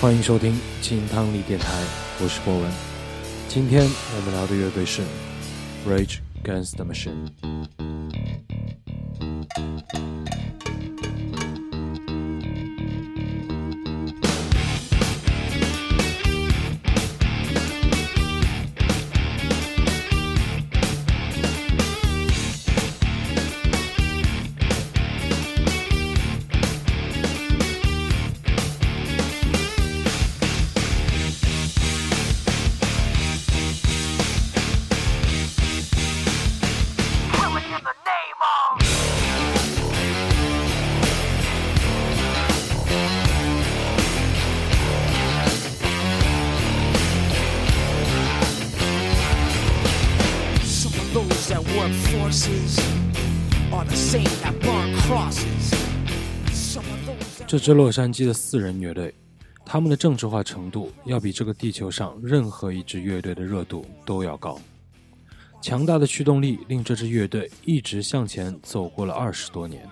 欢迎收听金汤力电台，我是博文。今天我们聊的乐队是 Rage Against the Machine。这支洛杉矶的四人乐队，他们的政治化程度要比这个地球上任何一支乐队的热度都要高。强大的驱动力令这支乐队一直向前走过了二十多年，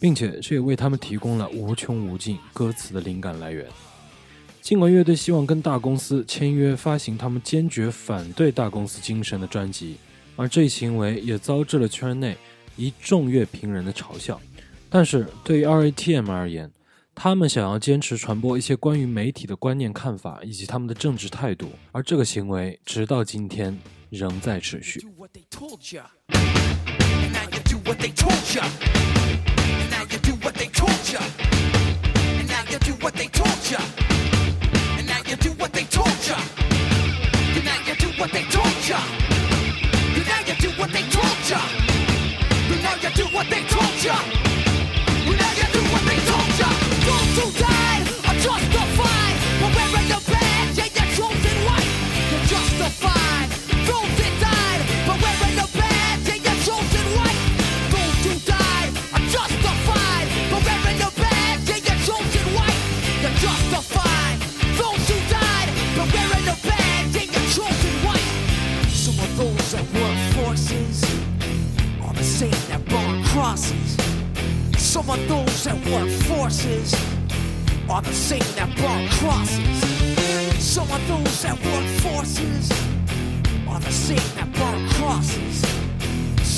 并且这也为他们提供了无穷无尽歌词的灵感来源。尽管乐队希望跟大公司签约发行他们坚决反对大公司精神的专辑，而这一行为也遭致了圈内一众乐评人的嘲笑。但是对于 RATM 而言，他们想要坚持传播一些关于媒体的观念、看法以及他们的政治态度，而这个行为直到今天仍在持续。Gotcha!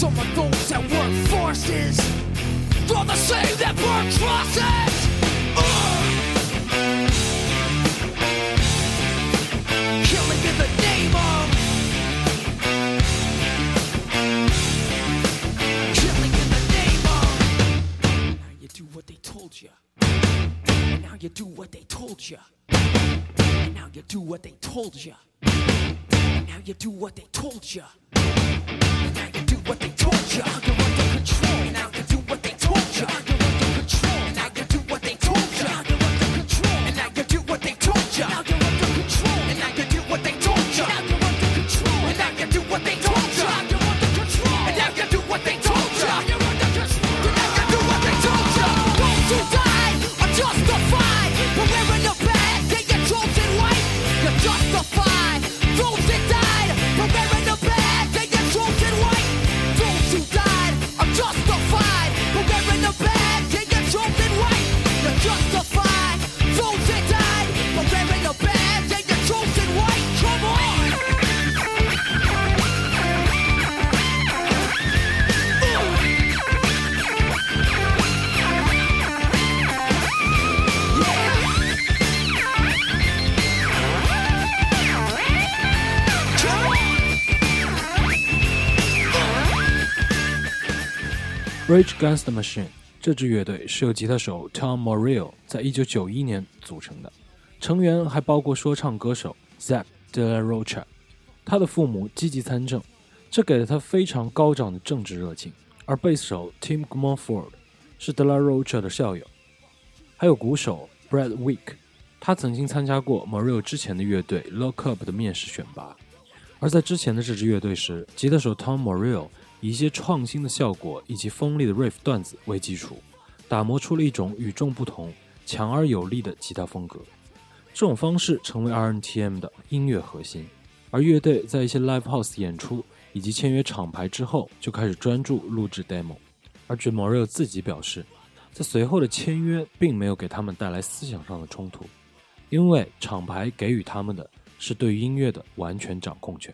Some of those that work forces are the same that burn crosses. Ugh. Killing in the name of Killing in the name of Now you do what they told you. Now you do what they told you. Now you do what they told you. Now you do what they told you. Do what they told you. You're under control. Now you do what they told you. Rage Against the Machine 这支乐队是由吉他手 Tom Morello 在一九九一年组成的，成员还包括说唱歌手 Zach De La Rocha。他的父母积极参政，这给了他非常高涨的政治热情。而贝斯手 Tim Mumford 是 De La Rocha 的校友，还有鼓手 Brad Wick，他曾经参加过 Morello 之前的乐队 Lock Up 的面试选拔。而在之前的这支乐队时，吉他手 Tom Morello 以一些创新的效果以及锋利的 riff 段子为基础，打磨出了一种与众不同、强而有力的吉他风格。这种方式成为 RNTM 的音乐核心。而乐队在一些 live house 演出以及签约厂牌之后，就开始专注录制 demo。而 Jim Morrell 自己表示，在随后的签约并没有给他们带来思想上的冲突，因为厂牌给予他们的是对音乐的完全掌控权。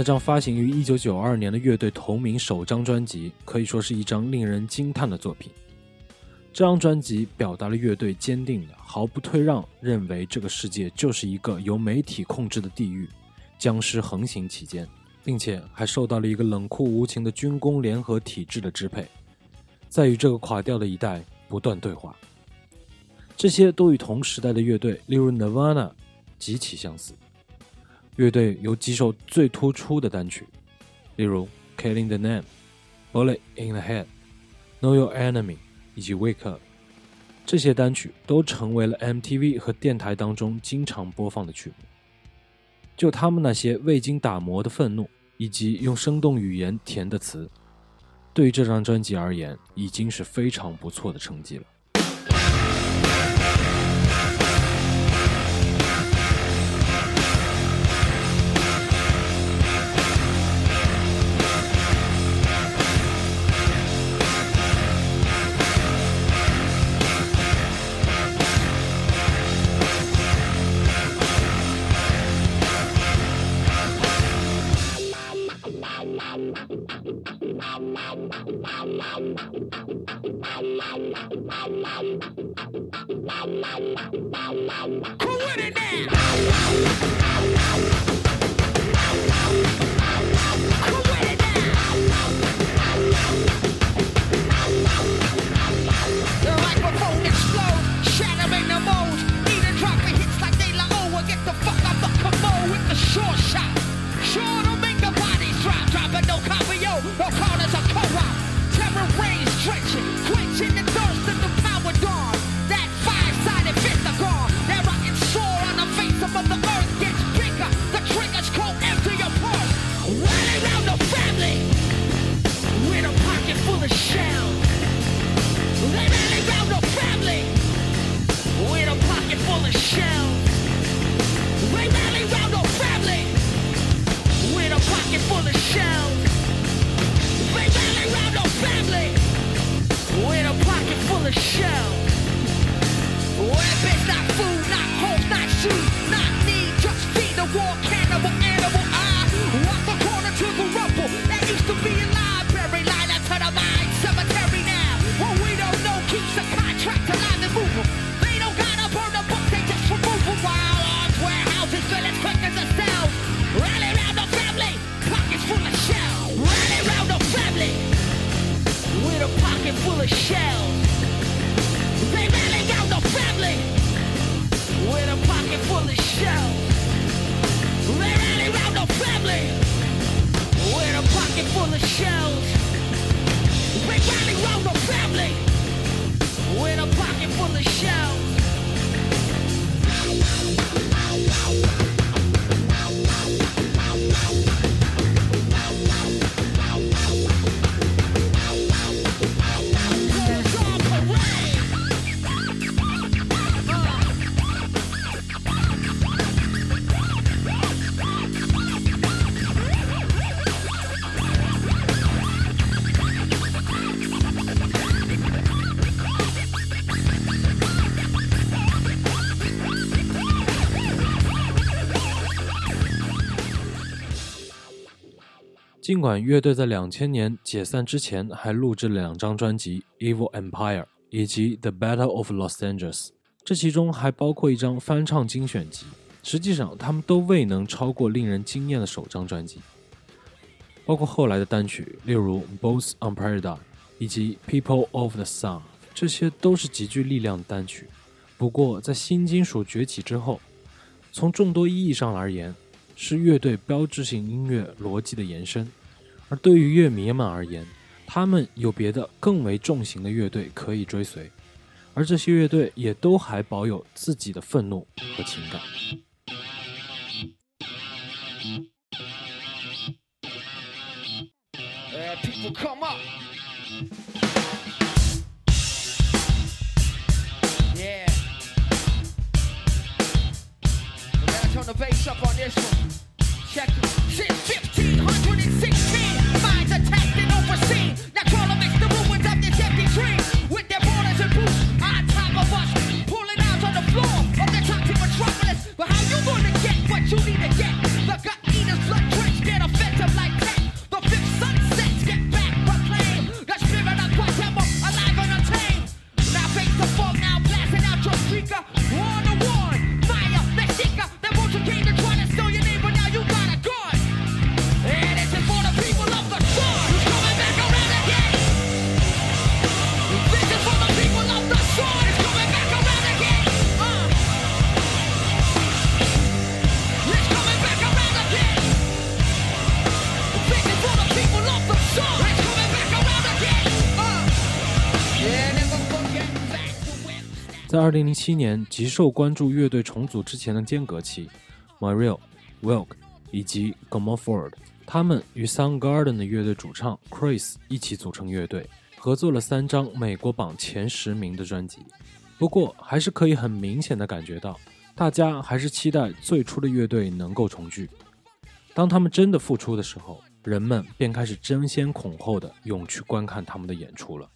那张发行于1992年的乐队同名首张专辑，可以说是一张令人惊叹的作品。这张专辑表达了乐队坚定的、毫不退让，认为这个世界就是一个由媒体控制的地狱，僵尸横行其间，并且还受到了一个冷酷无情的军工联合体制的支配，在与这个垮掉的一代不断对话。这些都与同时代的乐队，例如 Nirvana，极其相似。乐队有几首最突出的单曲，例如《Killing the Name》、《Bullet in the Head》、《Know Your Enemy》以及《Wake Up》。这些单曲都成为了 MTV 和电台当中经常播放的曲目。就他们那些未经打磨的愤怒，以及用生动语言填的词，对于这张专辑而言，已经是非常不错的成绩了。尽管乐队在两千年解散之前还录制了两张专辑《Evil Empire》以及《The Battle of Los Angeles》，这其中还包括一张翻唱精选集。实际上，他们都未能超过令人惊艳的首张专辑。包括后来的单曲，例如《Both on Paradise》以及《People of the Sun》，这些都是极具力量的单曲。不过，在新金属崛起之后，从众多意义上而言，是乐队标志性音乐逻辑的延伸；而对于乐迷们而言，他们有别的更为重型的乐队可以追随，而这些乐队也都还保有自己的愤怒和情感。team. 在二零零七年极受关注乐队重组之前的间隔期 m a r i l Wilk 以及 g o m o f o r d 他们与 Soundgarden 的乐队主唱 Chris 一起组成乐队，合作了三张美国榜前十名的专辑。不过，还是可以很明显的感觉到，大家还是期待最初的乐队能够重聚。当他们真的复出的时候，人们便开始争先恐后的涌去观看他们的演出了。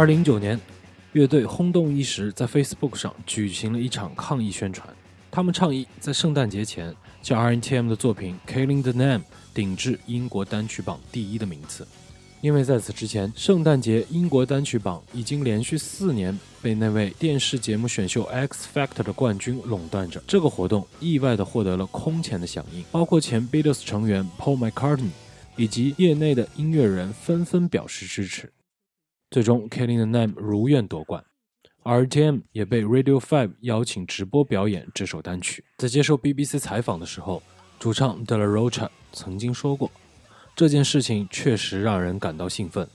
二零零九年，乐队轰动一时，在 Facebook 上举行了一场抗议宣传。他们倡议在圣诞节前将 R.N.T.M 的作品《Killing the Name》顶至英国单曲榜第一的名次，因为在此之前，圣诞节英国单曲榜已经连续四年被那位电视节目选秀 X Factor 的冠军垄断着。这个活动意外地获得了空前的响应，包括前 Beatles 成员 Paul McCartney 以及业内的音乐人纷纷表示支持。最终，Killing the Name 如愿夺冠。RTM 也被 Radio Five 邀请直播表演这首单曲。在接受 BBC 采访的时候，主唱 De La Rocha 曾经说过：“这件事情确实让人感到兴奋。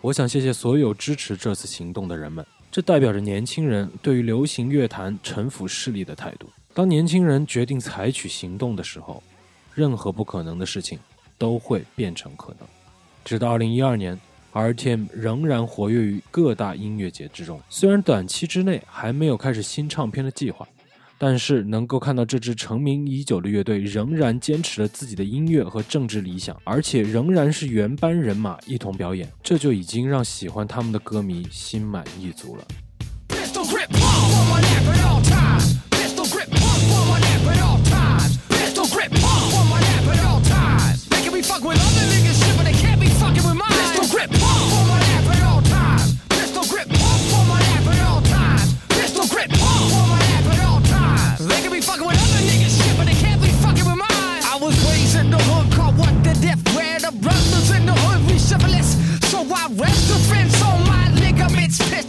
我想谢谢所有支持这次行动的人们，这代表着年轻人对于流行乐坛城府势力的态度。当年轻人决定采取行动的时候，任何不可能的事情都会变成可能。”直到2012年。RTM 仍然活跃于各大音乐节之中，虽然短期之内还没有开始新唱片的计划，但是能够看到这支成名已久的乐队仍然坚持了自己的音乐和政治理想，而且仍然是原班人马一同表演，这就已经让喜欢他们的歌迷心满意足了。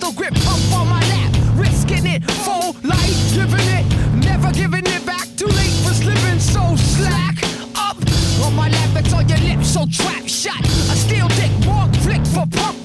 Pistol grip, pump on my lap, risking it, full life, giving it, never giving it back. Too late for slipping, so slack up on my lap. It's on your lips, so trap shot. A steel dick, walk flick for pump